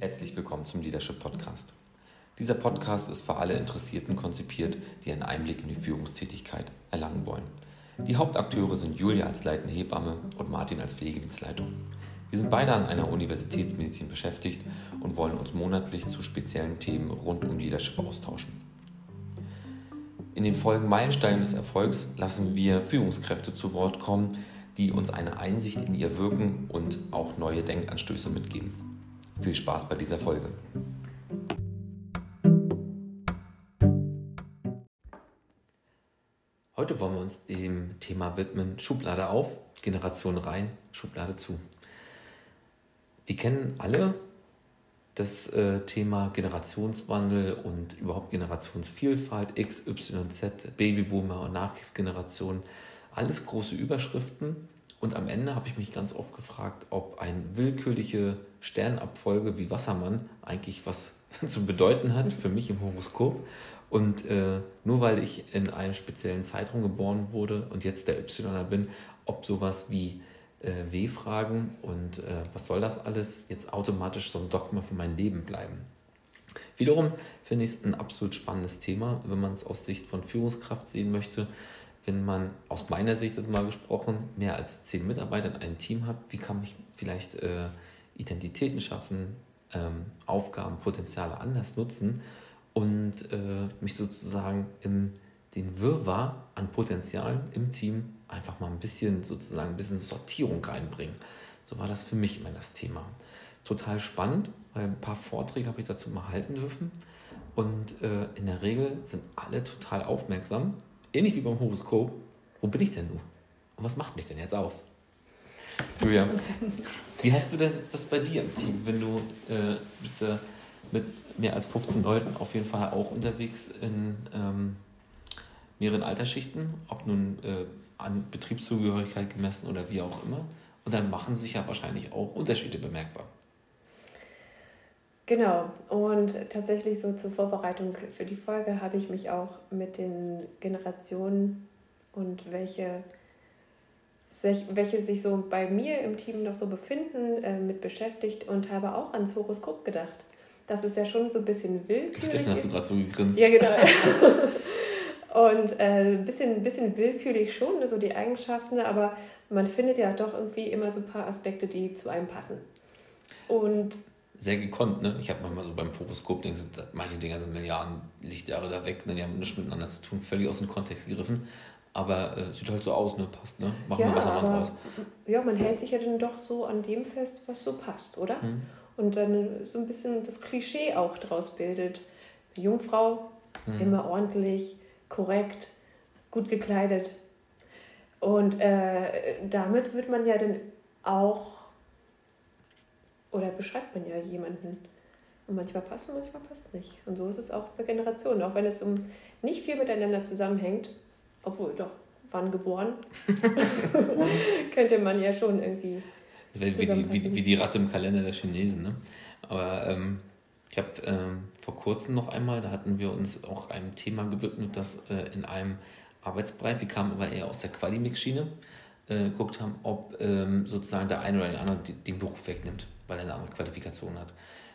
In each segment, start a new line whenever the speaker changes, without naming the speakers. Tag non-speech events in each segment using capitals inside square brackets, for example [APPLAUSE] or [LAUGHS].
Herzlich willkommen zum Leadership Podcast. Dieser Podcast ist für alle Interessierten konzipiert, die einen Einblick in die Führungstätigkeit erlangen wollen. Die Hauptakteure sind Julia als leitende Hebamme und Martin als Pflegedienstleitung. Wir sind beide an einer Universitätsmedizin beschäftigt und wollen uns monatlich zu speziellen Themen rund um Leadership austauschen. In den Folgen Meilensteine des Erfolgs lassen wir Führungskräfte zu Wort kommen, die uns eine Einsicht in ihr Wirken und auch neue Denkanstöße mitgeben. Viel Spaß bei dieser Folge. Heute wollen wir uns dem Thema widmen, Schublade auf, Generation rein, Schublade zu. Wir kennen alle das äh, Thema Generationswandel und überhaupt Generationsvielfalt, X, Y, Z, Babyboomer und Nachkriegsgeneration, alles große Überschriften. Und am Ende habe ich mich ganz oft gefragt, ob eine willkürliche Sternabfolge wie Wassermann eigentlich was [LAUGHS] zu bedeuten hat für mich im Horoskop. Und äh, nur weil ich in einem speziellen Zeitraum geboren wurde und jetzt der Yler bin, ob sowas wie äh, W-Fragen und äh, was soll das alles jetzt automatisch so ein Dogma für mein Leben bleiben. Wiederum finde ich es ein absolut spannendes Thema, wenn man es aus Sicht von Führungskraft sehen möchte. Wenn man aus meiner Sicht jetzt mal gesprochen mehr als zehn Mitarbeiter in einem Team hat, wie kann ich vielleicht äh, Identitäten schaffen, ähm, Aufgaben, Potenziale anders nutzen und äh, mich sozusagen im den Wirrwarr an Potenzialen im Team einfach mal ein bisschen sozusagen ein bisschen Sortierung reinbringen. So war das für mich immer das Thema. Total spannend, weil ein paar Vorträge habe ich dazu mal halten dürfen. Und äh, in der Regel sind alle total aufmerksam, ähnlich wie beim Horoskop. Wo bin ich denn nun? Und was macht mich denn jetzt aus? Julia, [LAUGHS] wie hast du denn das bei dir im Team, wenn du äh, bist ja mit mehr als 15 Leuten auf jeden Fall auch unterwegs in ähm, mehreren Altersschichten, ob nun äh, an Betriebszugehörigkeit gemessen oder wie auch immer. Und dann machen sich ja wahrscheinlich auch Unterschiede bemerkbar.
Genau, und tatsächlich so zur Vorbereitung für die Folge habe ich mich auch mit den Generationen und welche, welche sich so bei mir im Team noch so befinden, äh, mit beschäftigt und habe auch ans Horoskop gedacht. Das ist ja schon so ein bisschen willkürlich. Deswegen hast du gerade so gegrinst. Ja, genau. [LAUGHS] Und äh, ein bisschen, bisschen willkürlich schon, ne, so die Eigenschaften, aber man findet ja doch irgendwie immer so ein paar Aspekte, die zu einem passen. Und
sehr gekonnt, ne? Ich habe manchmal so beim Horoskop, manche Dinger sind Milliarden Lichtjahre da weg, ne? die haben nichts miteinander zu tun, völlig aus dem Kontext gegriffen. Aber äh, sieht halt so aus, ne? Passt, ne? Machen ja, wir was
am draus. Ja, man hält sich ja dann doch so an dem fest, was so passt, oder? Hm. Und dann so ein bisschen das Klischee auch draus bildet. Jungfrau, hm. immer ordentlich, korrekt, gut gekleidet. Und äh, damit wird man ja dann auch, oder beschreibt man ja jemanden. Und manchmal passt und manchmal passt nicht. Und so ist es auch bei Generationen, auch wenn es um nicht viel miteinander zusammenhängt, obwohl doch, wann geboren, [LAUGHS] könnte man ja schon irgendwie.
Wäre wie die, wie, wie die Ratte im Kalender der Chinesen, ne? Aber ähm, ich habe ähm, vor kurzem noch einmal, da hatten wir uns auch einem Thema gewidmet, das äh, in einem Arbeitsbereich, wir kamen aber eher aus der Qualimix-Schiene, äh, geguckt haben, ob ähm, sozusagen der eine oder der andere den Beruf wegnimmt, weil er eine andere Qualifikation hat.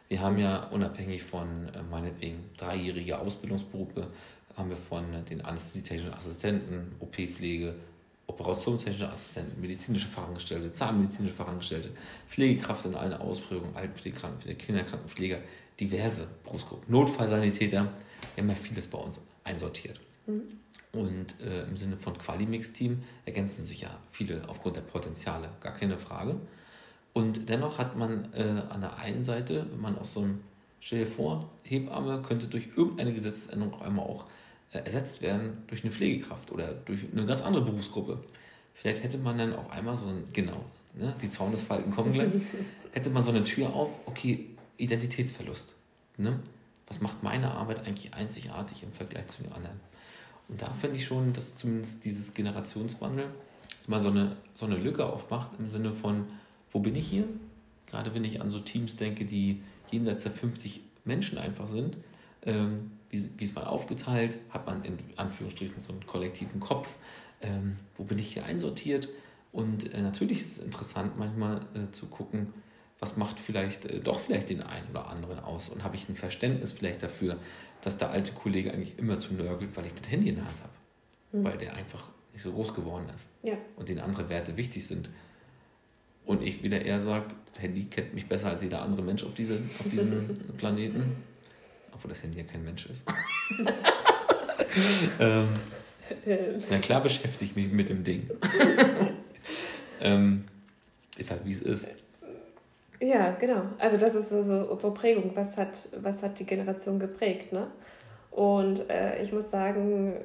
Wir haben ja unabhängig von äh, meinetwegen dreijährige Ausbildungsberufe, haben wir von den anästhesietechnischen Assistenten, OP-Pflege, operationstechnische Assistenten, medizinische Fachangestellte, zahnmedizinische Fachangestellte, Pflegekraft in allen Ausprägungen, Altenpflege, Krankenpflege, Kinderkrankenpfleger, diverse Berufsgruppen. Notfallsanitäter, wir haben ja vieles bei uns einsortiert. Mhm. Und äh, im Sinne von Qualimix-Team ergänzen sich ja viele aufgrund der Potenziale, gar keine Frage. Und dennoch hat man äh, an der einen Seite, wenn man aus so einem, stell dir vor, Hebamme könnte durch irgendeine Gesetzesänderung einmal auch äh, ersetzt werden durch eine Pflegekraft oder durch eine ganz andere Berufsgruppe. Vielleicht hätte man dann auf einmal so ein, genau, ne, die Zornesfalten kommen gleich, [LAUGHS] hätte man so eine Tür auf, okay, Identitätsverlust. Ne? Was macht meine Arbeit eigentlich einzigartig im Vergleich zu den anderen? Und da finde ich schon, dass zumindest dieses Generationswandel mal so eine, so eine Lücke aufmacht im Sinne von, wo bin ich hier? Gerade wenn ich an so Teams denke, die jenseits der 50 Menschen einfach sind, ähm, wie, wie ist man aufgeteilt? Hat man in Anführungsstrichen so einen kollektiven Kopf? Ähm, wo bin ich hier einsortiert? Und äh, natürlich ist es interessant, manchmal äh, zu gucken, was macht vielleicht äh, doch vielleicht den einen oder anderen aus? Und habe ich ein Verständnis vielleicht dafür, dass der alte Kollege eigentlich immer zu nörgelt, weil ich das Handy in der Hand habe? Mhm. Weil der einfach nicht so groß geworden ist. Ja. Und den andere Werte wichtig sind. Und ich wieder eher sage, das Handy kennt mich besser als jeder andere Mensch auf, diese, auf diesem [LAUGHS] Planeten. Obwohl das Handy ja kein Mensch ist. [LAUGHS] ähm, na klar beschäftige ich mich mit dem Ding. [LAUGHS] ähm, ist halt wie es ist.
Ja, genau. Also das ist so, so unsere Prägung. Was hat, was hat die Generation geprägt, ne? Und äh, ich muss sagen,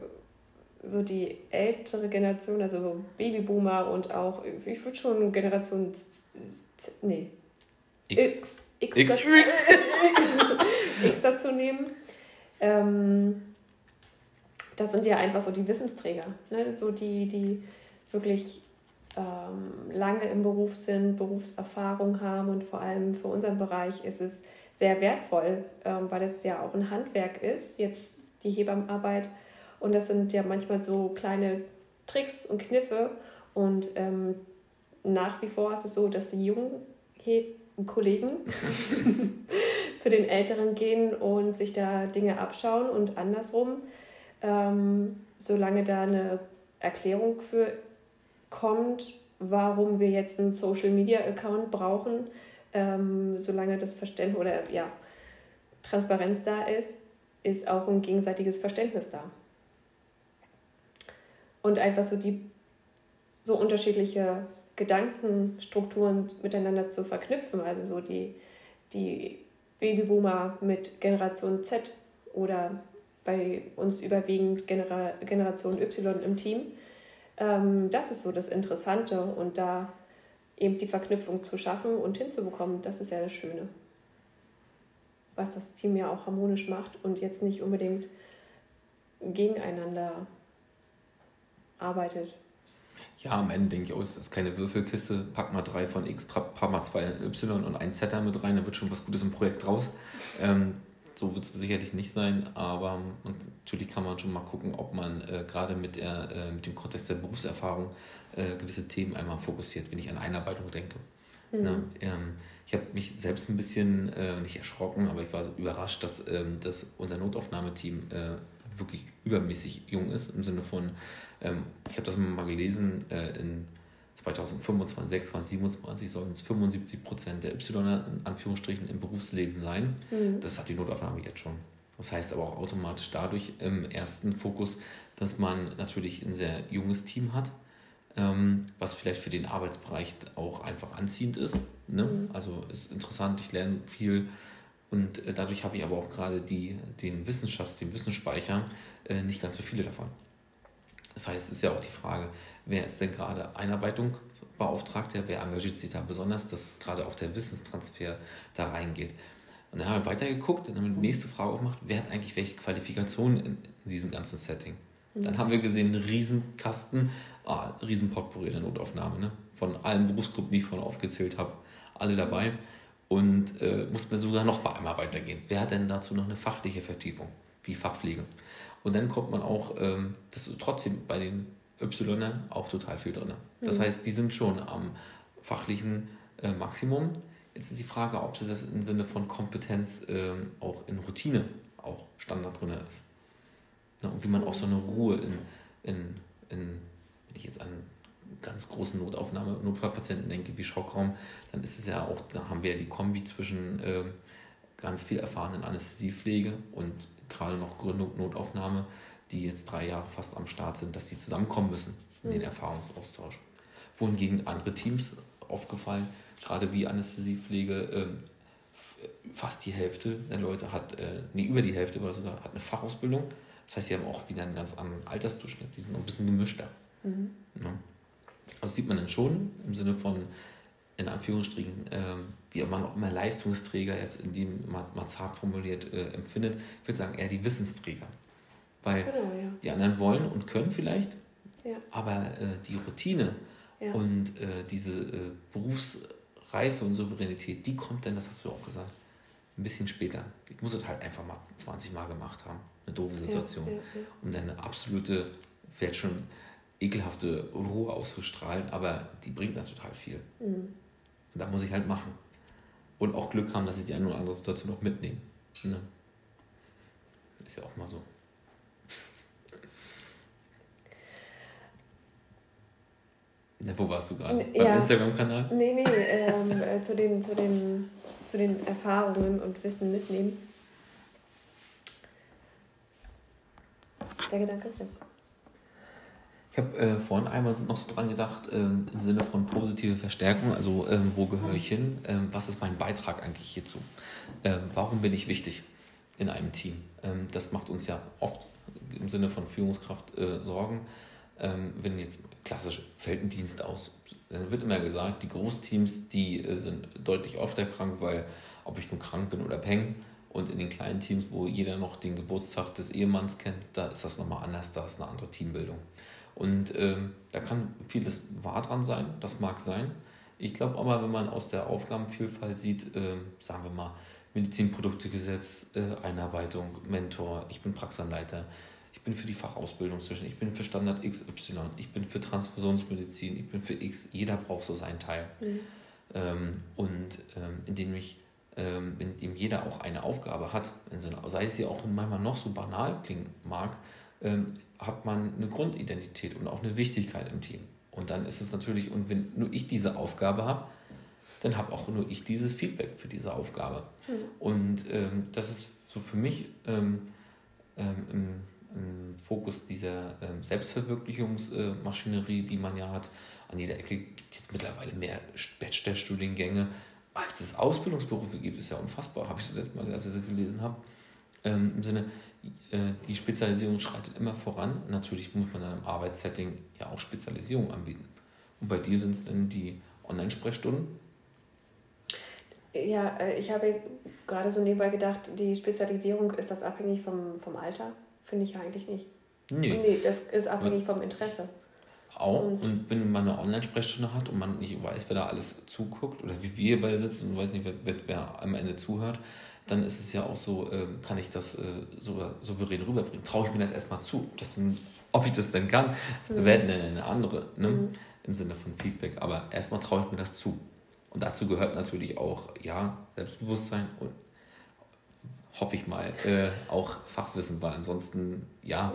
so die ältere Generation, also Babyboomer und auch, ich würde schon Generation Z, nee, X, X, X, X, dazu, [LAUGHS] X dazu nehmen. Ähm, das sind ja einfach so die Wissensträger, ne? so die, die wirklich ähm, lange im Beruf sind, Berufserfahrung haben und vor allem für unseren Bereich ist es sehr wertvoll, ähm, weil es ja auch ein Handwerk ist, jetzt die Hebammenarbeit und das sind ja manchmal so kleine Tricks und Kniffe und ähm, nach wie vor ist es so, dass die jungen Kollegen [LAUGHS] zu den Älteren gehen und sich da Dinge abschauen und andersrum, ähm, solange da eine Erklärung für kommt, warum wir jetzt einen Social Media Account brauchen, ähm, solange das Verständnis oder ja, Transparenz da ist, ist auch ein gegenseitiges Verständnis da. Und einfach so die so unterschiedliche Gedankenstrukturen miteinander zu verknüpfen, also so die, die Babyboomer mit Generation Z oder bei uns überwiegend Genera Generation Y im Team, ähm, das ist so das Interessante und da eben die Verknüpfung zu schaffen und hinzubekommen, das ist ja das Schöne. Was das Team ja auch harmonisch macht und jetzt nicht unbedingt gegeneinander arbeitet.
Ja, am Ende denke ich, oh, es ist keine Würfelkiste, pack mal drei von X, pack mal zwei Y und ein Z mit rein, da wird schon was Gutes im Projekt raus. Ähm, so wird es sicherlich nicht sein, aber natürlich kann man schon mal gucken, ob man äh, gerade mit, äh, mit dem Kontext der Berufserfahrung äh, gewisse Themen einmal fokussiert, wenn ich an Einarbeitung denke. Mhm. Ne? Ähm, ich habe mich selbst ein bisschen, äh, nicht erschrocken, aber ich war überrascht, dass, ähm, dass unser Notaufnahmeteam äh, wirklich übermäßig jung ist, im Sinne von, ähm, ich habe das mal gelesen, äh, in 2025, 26, 27 sollen es 75 Prozent der Y in Anführungsstrichen im Berufsleben sein. Mhm. Das hat die Notaufnahme jetzt schon. Das heißt aber auch automatisch dadurch im ersten Fokus, dass man natürlich ein sehr junges Team hat, ähm, was vielleicht für den Arbeitsbereich auch einfach anziehend ist. Ne? Mhm. Also ist interessant, ich lerne viel und äh, dadurch habe ich aber auch gerade die, den Wissenschafts-, den Wissensspeicher, äh, nicht ganz so viele davon. Das heißt, es ist ja auch die Frage, wer ist denn gerade Einarbeitung beauftragt, wer engagiert sich da besonders, dass gerade auch der Wissenstransfer da reingeht. Und dann haben wir weitergeguckt und dann die nächste Frage auch gemacht, wer hat eigentlich welche Qualifikationen in, in diesem ganzen Setting. Mhm. Dann haben wir gesehen, einen Riesenkasten, ah, riesen Potpourri der Notaufnahme, ne? von allen Berufsgruppen, die ich vorhin aufgezählt habe, alle dabei. Und äh, mussten wir sogar noch mal einmal weitergehen. Wer hat denn dazu noch eine fachliche Vertiefung, wie Fachpflege? Und dann kommt man auch, ähm, das ist trotzdem bei den Y auch total viel drin. Das mhm. heißt, die sind schon am fachlichen äh, Maximum. Jetzt ist die Frage, ob das im Sinne von Kompetenz ähm, auch in Routine auch Standard drin ist. Ja, und wie man auch so eine Ruhe in, in, in wenn ich jetzt an ganz großen Notaufnahme, Notfallpatienten denke, wie Schockraum, dann ist es ja auch, da haben wir ja die Kombi zwischen äh, ganz viel erfahrenen Anästhesiepflege und gerade noch Gründung, Notaufnahme, die jetzt drei Jahre fast am Start sind, dass die zusammenkommen müssen in den mhm. Erfahrungsaustausch. Wohingegen andere Teams aufgefallen, gerade wie Anästhesiepflege, äh, fast die Hälfte der Leute hat, äh, nee, über die Hälfte oder sogar, hat eine Fachausbildung. Das heißt, sie haben auch wieder einen ganz anderen Altersdurchschnitt, die sind ein bisschen gemischter. Mhm. Ja. Also sieht man dann schon im Sinne von, in Anführungsstrichen, ähm, wie man auch immer Leistungsträger jetzt in dem Mazart formuliert äh, empfindet, ich würde sagen eher die Wissensträger. Weil genau, ja. die anderen wollen und können vielleicht, ja. aber äh, die Routine ja. und äh, diese äh, Berufsreife und Souveränität, die kommt dann, das hast du auch gesagt, ein bisschen später. Ich muss es halt einfach mal 20 Mal gemacht haben. Eine doofe Situation. Um dann eine absolute, vielleicht schon ekelhafte Ruhe auszustrahlen, aber die bringt da total viel. Mhm. Und da muss ich halt machen. Und auch Glück haben, dass sie die eine oder andere Situation noch mitnehmen. Ne? Ist ja auch mal so. Na, wo warst du gerade? Ja. Beim
Instagram-Kanal? Nee, nee, ähm, äh, zu, den, zu, den, zu den Erfahrungen und Wissen mitnehmen. Der Gedanke ist weg.
Ich habe äh, vorhin einmal noch so dran gedacht, ähm, im Sinne von positive Verstärkung, also ähm, wo gehöre ich hin, ähm, was ist mein Beitrag eigentlich hierzu? Ähm, warum bin ich wichtig in einem Team? Ähm, das macht uns ja oft im Sinne von Führungskraft äh, Sorgen. Ähm, wenn jetzt klassisch fällt ein Dienst aus, dann wird immer gesagt, die Großteams, die äh, sind deutlich öfter krank, weil ob ich nur krank bin oder peng, und in den kleinen Teams, wo jeder noch den Geburtstag des Ehemanns kennt, da ist das nochmal anders, da ist eine andere Teambildung. Und ähm, da kann vieles wahr dran sein, das mag sein. Ich glaube aber, wenn man aus der Aufgabenvielfalt sieht, äh, sagen wir mal, Medizinproduktegesetz, äh, Einarbeitung, Mentor, ich bin Praxanleiter, ich bin für die Fachausbildung zwischen, ich bin für Standard XY, ich bin für Transfusionsmedizin, ich bin für X, jeder braucht so seinen Teil. Mhm. Ähm, und ähm, indem ich ähm, in dem jeder auch eine Aufgabe hat, sei es ja auch manchmal noch so banal klingen mag, ähm, hat man eine Grundidentität und auch eine Wichtigkeit im Team. Und dann ist es natürlich, und wenn nur ich diese Aufgabe habe, dann habe auch nur ich dieses Feedback für diese Aufgabe. Mhm. Und ähm, das ist so für mich ähm, ähm im, im, Fokus dieser ähm, Selbstverwirklichungsmaschinerie, die man ja hat. An jeder Ecke gibt es jetzt mittlerweile mehr Bachelorstudiengänge, als es Ausbildungsberufe gibt. Ist ja unfassbar, habe ich das letzte Mal, als ich das gelesen habe. Ähm, Im Sinne, äh, die Spezialisierung schreitet immer voran. Natürlich muss man dann im Arbeitssetting ja auch Spezialisierung anbieten. Und bei dir sind es dann die Online-Sprechstunden?
Ja, äh, ich habe jetzt gerade so nebenbei gedacht, die Spezialisierung, ist das abhängig vom, vom Alter? Finde ich ja eigentlich nicht. Nee. Nee, das ist abhängig vom Interesse.
Auch, und, und wenn man eine Online-Sprechstunde hat und man nicht weiß, wer da alles zuguckt oder wie wir beide sitzen und weiß nicht, wer, wer am Ende zuhört, dann ist es ja auch so, äh, kann ich das äh, so souverän rüberbringen? Traue ich mir das erstmal zu? Das, ob ich das denn kann, das mhm. bewerten dann eine andere, ne? Mhm. im Sinne von Feedback. Aber erstmal traue ich mir das zu. Und dazu gehört natürlich auch, ja, Selbstbewusstsein und hoffe ich mal, äh, auch Fachwissen, weil ansonsten, ja,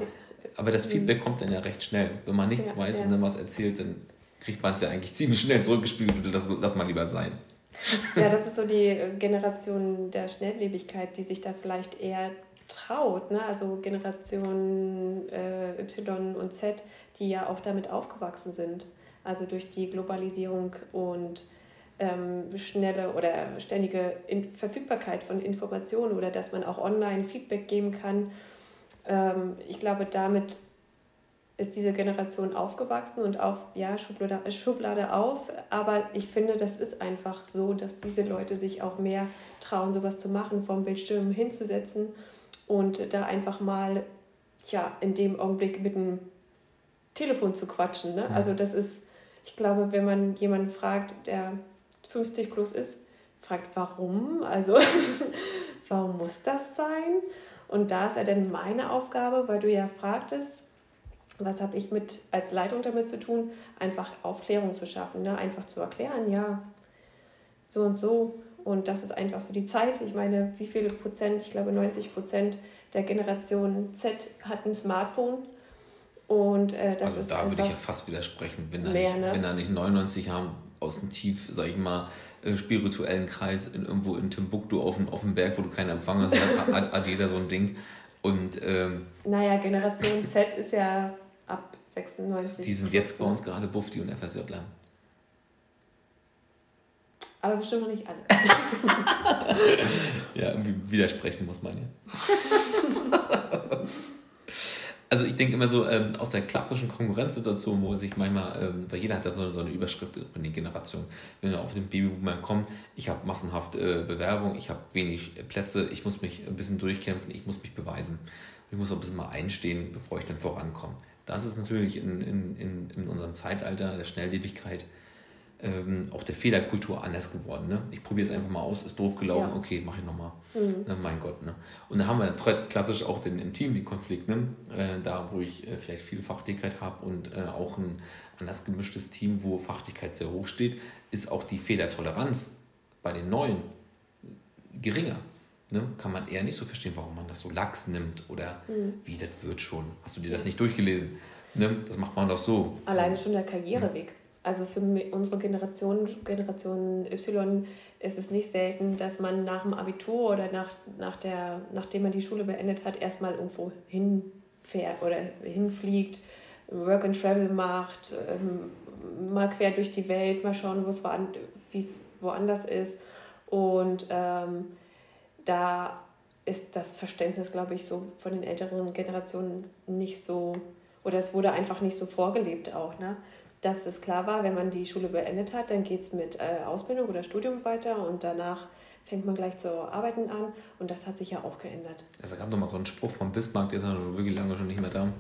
aber das mhm. Feedback kommt dann ja recht schnell. Wenn man nichts ja, weiß ja. und dann was erzählt, dann kriegt man es ja eigentlich ziemlich schnell zurückgespiegelt und das lass mal lieber sein. [LAUGHS]
Ja, das ist so die Generation der Schnelllebigkeit, die sich da vielleicht eher traut. Ne? Also Generation äh, Y und Z, die ja auch damit aufgewachsen sind. Also durch die Globalisierung und ähm, schnelle oder ständige In Verfügbarkeit von Informationen oder dass man auch online Feedback geben kann. Ähm, ich glaube, damit ist diese Generation aufgewachsen und auch, ja, Schublade, Schublade auf. Aber ich finde, das ist einfach so, dass diese Leute sich auch mehr trauen, sowas zu machen, vom Bildschirm hinzusetzen und da einfach mal, tja, in dem Augenblick mit dem Telefon zu quatschen. Ne? Also das ist, ich glaube, wenn man jemanden fragt, der 50 plus ist, fragt, warum? Also, [LAUGHS] warum muss das sein? Und da ist ja dann meine Aufgabe, weil du ja fragtest, was habe ich mit als Leitung damit zu tun, einfach Aufklärung zu schaffen, ne? einfach zu erklären, ja, so und so. Und das ist einfach so die Zeit. Ich meine, wie viele Prozent, ich glaube 90 Prozent der Generation Z hat ein Smartphone. Und äh, das
also ist da würde ich ja fast widersprechen, wenn da, mehr, nicht, ne? wenn da nicht 99 haben aus dem tief, sag ich mal, äh, spirituellen Kreis in, irgendwo in Timbuktu auf dem, auf dem Berg, wo du keinen Empfang hast, hat, hat jeder so ein Ding. Und, ähm,
naja, Generation Z ist ja ab 96.
Die sind jetzt bei uns gerade Bufti und FSJler.
Aber bestimmt noch nicht alle. [LAUGHS]
ja, irgendwie widersprechen muss man ja. [LAUGHS] also ich denke immer so ähm, aus der klassischen Konkurrenzsituation, wo sich manchmal, ähm, weil jeder hat da so, so eine Überschrift in den Generationen, wenn wir auf den Babyboomer kommen, ich habe massenhaft äh, Bewerbung, ich habe wenig äh, Plätze, ich muss mich ein bisschen durchkämpfen, ich muss mich beweisen. Ich muss auch ein bisschen mal einstehen, bevor ich dann vorankomme. Das ist natürlich in, in, in, in unserem Zeitalter der Schnelllebigkeit ähm, auch der Fehlerkultur anders geworden. Ne? Ich probiere es einfach mal aus, ist doof gelaufen, ja. okay, mache ich nochmal. Mhm. Ne, mein Gott. Ne? Und da haben wir klassisch auch den, im Team die Konflikte, ne? äh, da wo ich äh, vielleicht viel Fachlichkeit habe und äh, auch ein anders gemischtes Team, wo Fachlichkeit sehr hoch steht, ist auch die Fehlertoleranz bei den Neuen geringer. Ne? Kann man eher nicht so verstehen, warum man das so lax nimmt oder mhm. wie das wird schon. Hast du dir das nicht durchgelesen? Ne? Das macht man doch so.
Allein schon der Karriereweg. Also für unsere Generation, Generation Y, ist es nicht selten, dass man nach dem Abitur oder nach, nach der, nachdem man die Schule beendet hat, erstmal irgendwo hinfährt oder hinfliegt, Work and Travel macht, ähm, mal quer durch die Welt, mal schauen, wie es woanders ist. Und ähm, da ist das Verständnis, glaube ich, so von den älteren Generationen nicht so, oder es wurde einfach nicht so vorgelebt auch, ne? dass es klar war, wenn man die Schule beendet hat, dann geht es mit äh, Ausbildung oder Studium weiter und danach fängt man gleich zu arbeiten an und das hat sich ja auch geändert.
Also gab noch mal so einen Spruch von Bismarck, der ist ja wirklich lange schon nicht mehr da.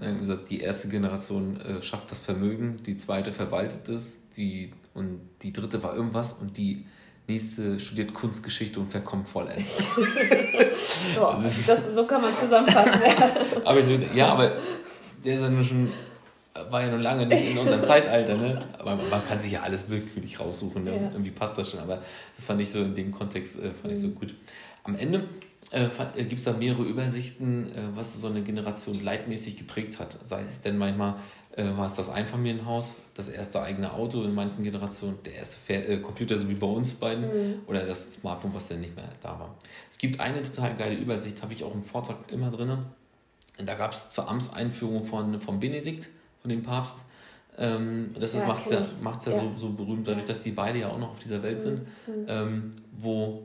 Er hat gesagt, die erste Generation äh, schafft das Vermögen, die zweite verwaltet es, die und die dritte war irgendwas und die nächste studiert Kunstgeschichte und verkommt vollends. [LAUGHS]
so, das, so kann man zusammenfassen. [LAUGHS]
aber so, ja, aber der ist ja nur schon, war ja noch lange nicht in unserem Zeitalter, ne? Aber man kann sich ja alles willkürlich raussuchen, ne? Ja. Irgendwie passt das schon, aber das fand ich so in dem Kontext äh, fand ich so mhm. gut. Am Ende äh, äh gibt es da mehrere Übersichten, äh, was so eine Generation leitmäßig geprägt hat. Sei es denn manchmal äh, war es das Einfamilienhaus, das erste eigene Auto in manchen Generationen, der erste Fair, äh, Computer, so wie bei uns beiden, mhm. oder das Smartphone, was dann nicht mehr da war. Es gibt eine total geile Übersicht, habe ich auch im Vortrag immer drin. Da gab es zur Amtseinführung von, von Benedikt, von dem Papst. Ähm, das ja, macht es ja, macht's ja, ja. So, so berühmt, dadurch, dass die beide ja auch noch auf dieser Welt mhm. sind, mhm. ähm, wo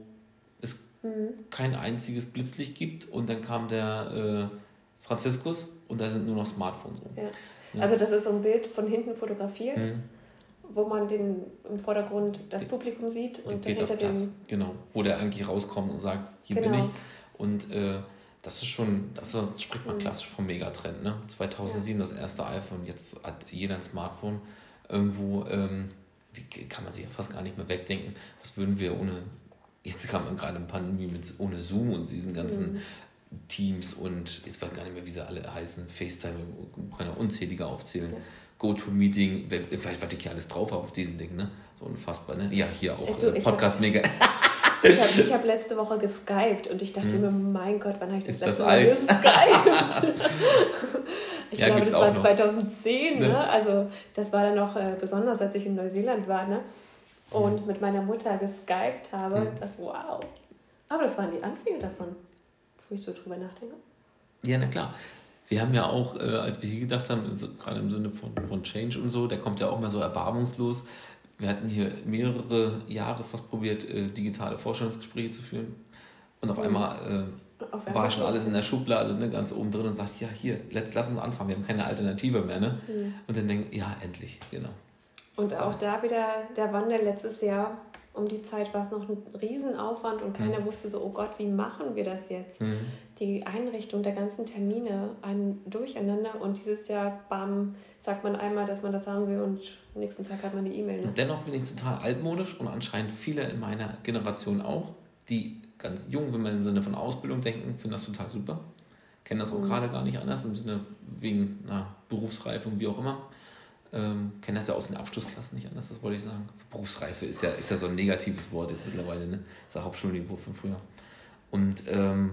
mhm. kein einziges Blitzlicht gibt und dann kam der äh, Franziskus und da sind nur noch Smartphones rum.
Ja. Also das ist so ein Bild von hinten fotografiert, mhm. wo man den, im Vordergrund das Publikum sieht und
hinter dem... Genau, wo der eigentlich rauskommt und sagt, hier genau. bin ich. Und äh, das ist schon, das spricht man mhm. klassisch vom Megatrend. Ne? 2007 ja. das erste iPhone, jetzt hat jeder ein Smartphone. Irgendwo, ähm, wie kann man sich ja fast gar nicht mehr wegdenken, was würden wir ohne, jetzt kam man gerade in Pandemie mit ohne Zoom und diesen ganzen mhm. Teams und ich weiß gar nicht mehr, wie sie alle heißen, FaceTime, kann ja unzählige aufzählen. Ja. Go-To-Meeting, vielleicht was ich hier alles drauf habe auf diesem Ding, ne? So unfassbar, ne? Ja, hier auch du, äh, Podcast mega. [LAUGHS]
Ich habe hab letzte Woche geskypt und ich dachte hm. mir, mein Gott, wann habe ich das Ist letzte das Mal geskypt? [LAUGHS] [LAUGHS] ich ja, glaube, das war 2010, ne? ne? Also das war dann noch äh, besonders, als ich in Neuseeland war, ne? Und mit meiner Mutter geskypt habe. Hm. dachte, wow. Aber das waren die Anfänge davon wo ich so drüber nachdenke.
Ja, na klar. Wir haben ja auch, äh, als wir hier gedacht haben, also gerade im Sinne von, von Change und so, der kommt ja auch mal so erbarmungslos. Wir hatten hier mehrere Jahre fast probiert, äh, digitale Vorstellungsgespräche zu führen. Und auf mhm. einmal äh, war schon alles in der Schublade, ne, ganz oben drin und sagt, ja, hier, let's, lass uns anfangen, wir haben keine Alternative mehr. Ne? Mhm. Und dann denken, ja, endlich, genau.
Und auch da wieder der Wandel letztes Jahr um die Zeit war es noch ein Riesenaufwand und keiner mhm. wusste so, oh Gott, wie machen wir das jetzt? Mhm. Die Einrichtung der ganzen Termine, ein Durcheinander und dieses Jahr, bam, sagt man einmal, dass man das sagen will und nächsten Tag hat man die E-Mail.
Ne? Dennoch bin ich total altmodisch und anscheinend viele in meiner Generation auch, die ganz jung, wenn wir im Sinne von Ausbildung denken, finden das total super. Kennen das auch mhm. gerade gar nicht anders, im Sinne wegen na, Berufsreifung, wie auch immer ähm, kenne das ja aus den Abschlussklassen nicht anders, das wollte ich sagen. Berufsreife ist ja, ist ja so ein negatives Wort jetzt mittlerweile, ne? Das ist ja Hauptschulniveau von früher. Und ähm,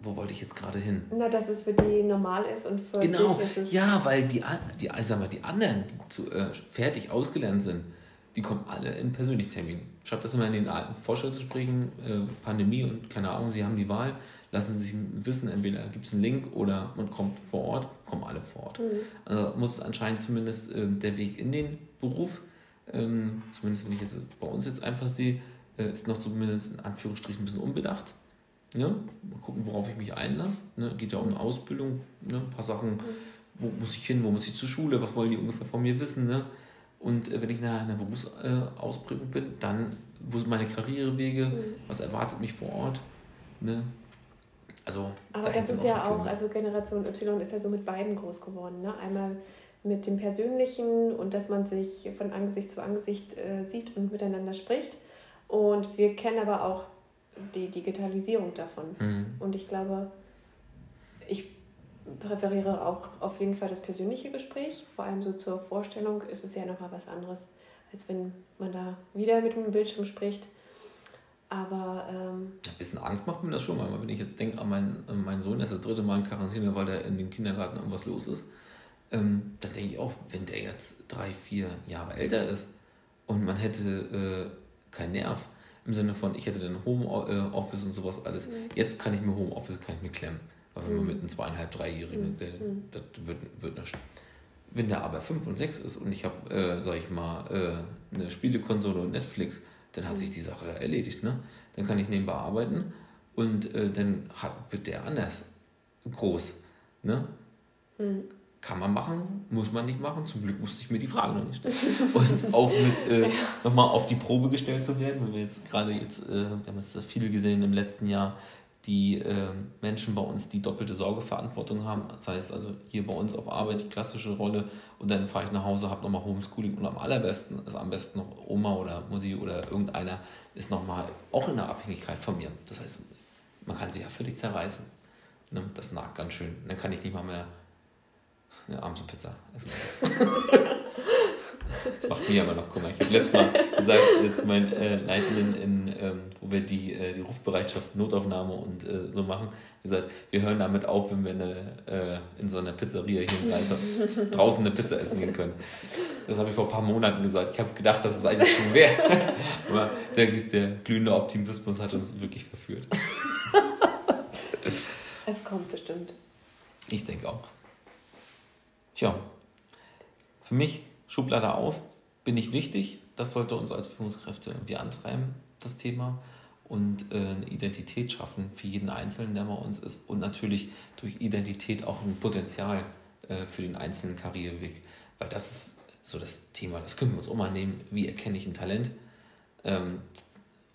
wo wollte ich jetzt gerade hin?
Na, dass es für die normal ist und für genau. dich ist
es. Ja, weil die, die, sag mal, die anderen, die zu, äh, fertig ausgelernt sind, die kommen alle in persönlichen Termin. Ich habe das immer in den alten Vorstellungsgesprächen, äh, Pandemie und keine Ahnung, sie haben die Wahl, lassen sie sich wissen, entweder gibt es einen Link oder man kommt vor Ort, kommen alle vor Ort. Mhm. Also muss anscheinend zumindest äh, der Weg in den Beruf, ähm, zumindest wenn ich es bei uns jetzt einfach sehe, äh, ist noch zumindest in Anführungsstrichen ein bisschen unbedacht. Ja? Mal gucken, worauf ich mich einlasse. Ne? Geht ja um Ausbildung, ne? ein paar Sachen, mhm. wo muss ich hin, wo muss ich zur Schule, was wollen die ungefähr von mir wissen. Ne? Und äh, wenn ich nachher in der Berufsausbildung bin, dann, wo sind meine Karrierewege, mhm. was erwartet mich vor Ort. Ne?
Also, Aber das ist ja auch, also Generation Y ist ja so mit beiden groß geworden. Ne? Einmal mit dem Persönlichen und dass man sich von Angesicht zu Angesicht äh, sieht und miteinander spricht. Und wir kennen aber auch die Digitalisierung davon. Mhm. Und ich glaube, ich präferiere auch auf jeden Fall das persönliche Gespräch. Vor allem so zur Vorstellung ist es ja nochmal was anderes, als wenn man da wieder mit einem Bildschirm spricht. Aber. Ähm,
ein bisschen Angst macht mir das schon mal, wenn ich jetzt denke an meinen, an meinen Sohn, der ist das dritte Mal in Quarantäne, weil da in dem Kindergarten irgendwas los ist. Ähm, dann denke ich auch, wenn der jetzt drei, vier Jahre älter ist und man hätte äh, keinen Nerv, im Sinne von, ich hätte dann Homeoffice und sowas alles. Mhm. Jetzt kann ich mir Homeoffice, kann ich mir klemmen. Aber wenn man mhm. mit einem zweieinhalb, dreijährigen, mhm. der, mhm. das wird, wird nicht. Wenn der aber fünf und sechs ist und ich habe, äh, sag ich mal, äh, eine Spielekonsole und Netflix, dann hat mhm. sich die Sache erledigt. Ne? Dann kann ich nebenbei arbeiten und äh, dann hat, wird der anders groß. Ne? Mhm. Kann man machen, muss man nicht machen. Zum Glück musste ich mir die Frage noch nicht stellen. [LAUGHS] Und auch mit äh, nochmal auf die Probe gestellt zu werden, wenn wir jetzt gerade jetzt, äh, wir haben es viel gesehen im letzten Jahr, die äh, Menschen bei uns, die doppelte Sorgeverantwortung haben. Das heißt also hier bei uns auf Arbeit die klassische Rolle und dann fahre ich nach Hause, habe nochmal Homeschooling und am allerbesten ist am besten noch Oma oder Mutti oder irgendeiner ist nochmal auch in der Abhängigkeit von mir. Das heißt, man kann sich ja völlig zerreißen. Ne? Das nagt ganz schön. dann kann ich nicht mal mehr eine abends Pizza essen. [LAUGHS] Das macht mir aber noch Kummer. Ich habe letztes Mal gesagt, jetzt mein äh, Leitenden, in, ähm, wo wir die, äh, die Rufbereitschaft, Notaufnahme und äh, so machen, gesagt, wir hören damit auf, wenn wir eine, äh, in so einer Pizzeria hier in Greifswald draußen eine Pizza essen gehen können. Das habe ich vor ein paar Monaten gesagt. Ich habe gedacht, dass es eigentlich schon wäre. Aber der, der glühende Optimismus hat uns wirklich verführt.
Es kommt bestimmt.
Ich denke auch. Tja, für mich, Schublade auf, bin ich wichtig. Das sollte uns als Führungskräfte irgendwie antreiben, das Thema. Und äh, eine Identität schaffen für jeden Einzelnen, der bei uns ist. Und natürlich durch Identität auch ein Potenzial äh, für den einzelnen Karriereweg. Weil das ist so das Thema, das können wir uns auch mal nehmen. Wie erkenne ich ein Talent? Ähm,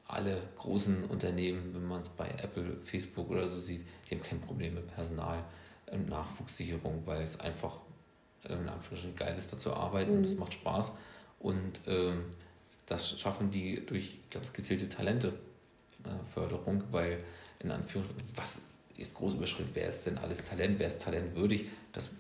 alle großen Unternehmen, wenn man es bei Apple, Facebook oder so sieht, die haben kein Problem mit Personal und Nachwuchssicherung, weil es einfach in Anführungsstrichen geil ist, da zu arbeiten. Mhm. Das macht Spaß. Und ähm, das schaffen die durch ganz gezielte Talenteförderung, äh, weil in Anführungsstrichen, was jetzt groß überschrieben, wer ist denn alles Talent, wer ist talentwürdig, das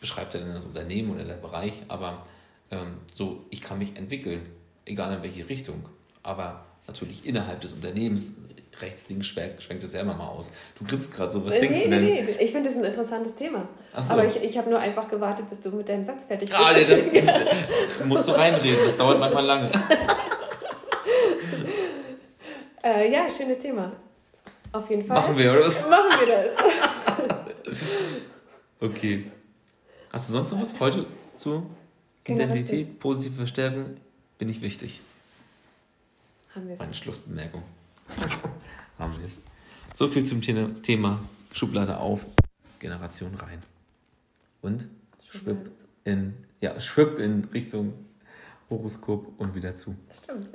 beschreibt ja dann das Unternehmen oder der Bereich, aber ähm, so, ich kann mich entwickeln, egal in welche Richtung, aber natürlich innerhalb des Unternehmens rechts, links schwenkt, schwenkt es ja immer mal aus. Du grinst gerade so, was
nee,
denkst
nee,
du denn?
Nee, ich finde das ein interessantes Thema. So. Aber ich, ich habe nur einfach gewartet, bis du mit deinem Satz fertig bist. Ah, nee,
das, [LAUGHS] musst du reinreden, das dauert manchmal lange. [LAUGHS]
äh, ja, schönes Thema. Auf jeden Fall.
Machen wir, oder was?
Machen wir das. [LAUGHS]
okay. Hast du sonst noch was heute zu Identität, positive Verstärken? Bin ich wichtig.
Haben wir es.
Meine Schlussbemerkung. Haben wir es. So viel zum Thema Schublade auf, Generation rein. Und schwipp in, ja, schwipp in Richtung Horoskop und wieder zu.
Stimmt.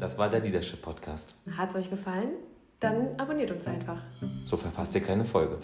Das war der Leadership Podcast.
Hat es euch gefallen? Dann abonniert uns einfach.
So verpasst ihr keine Folge.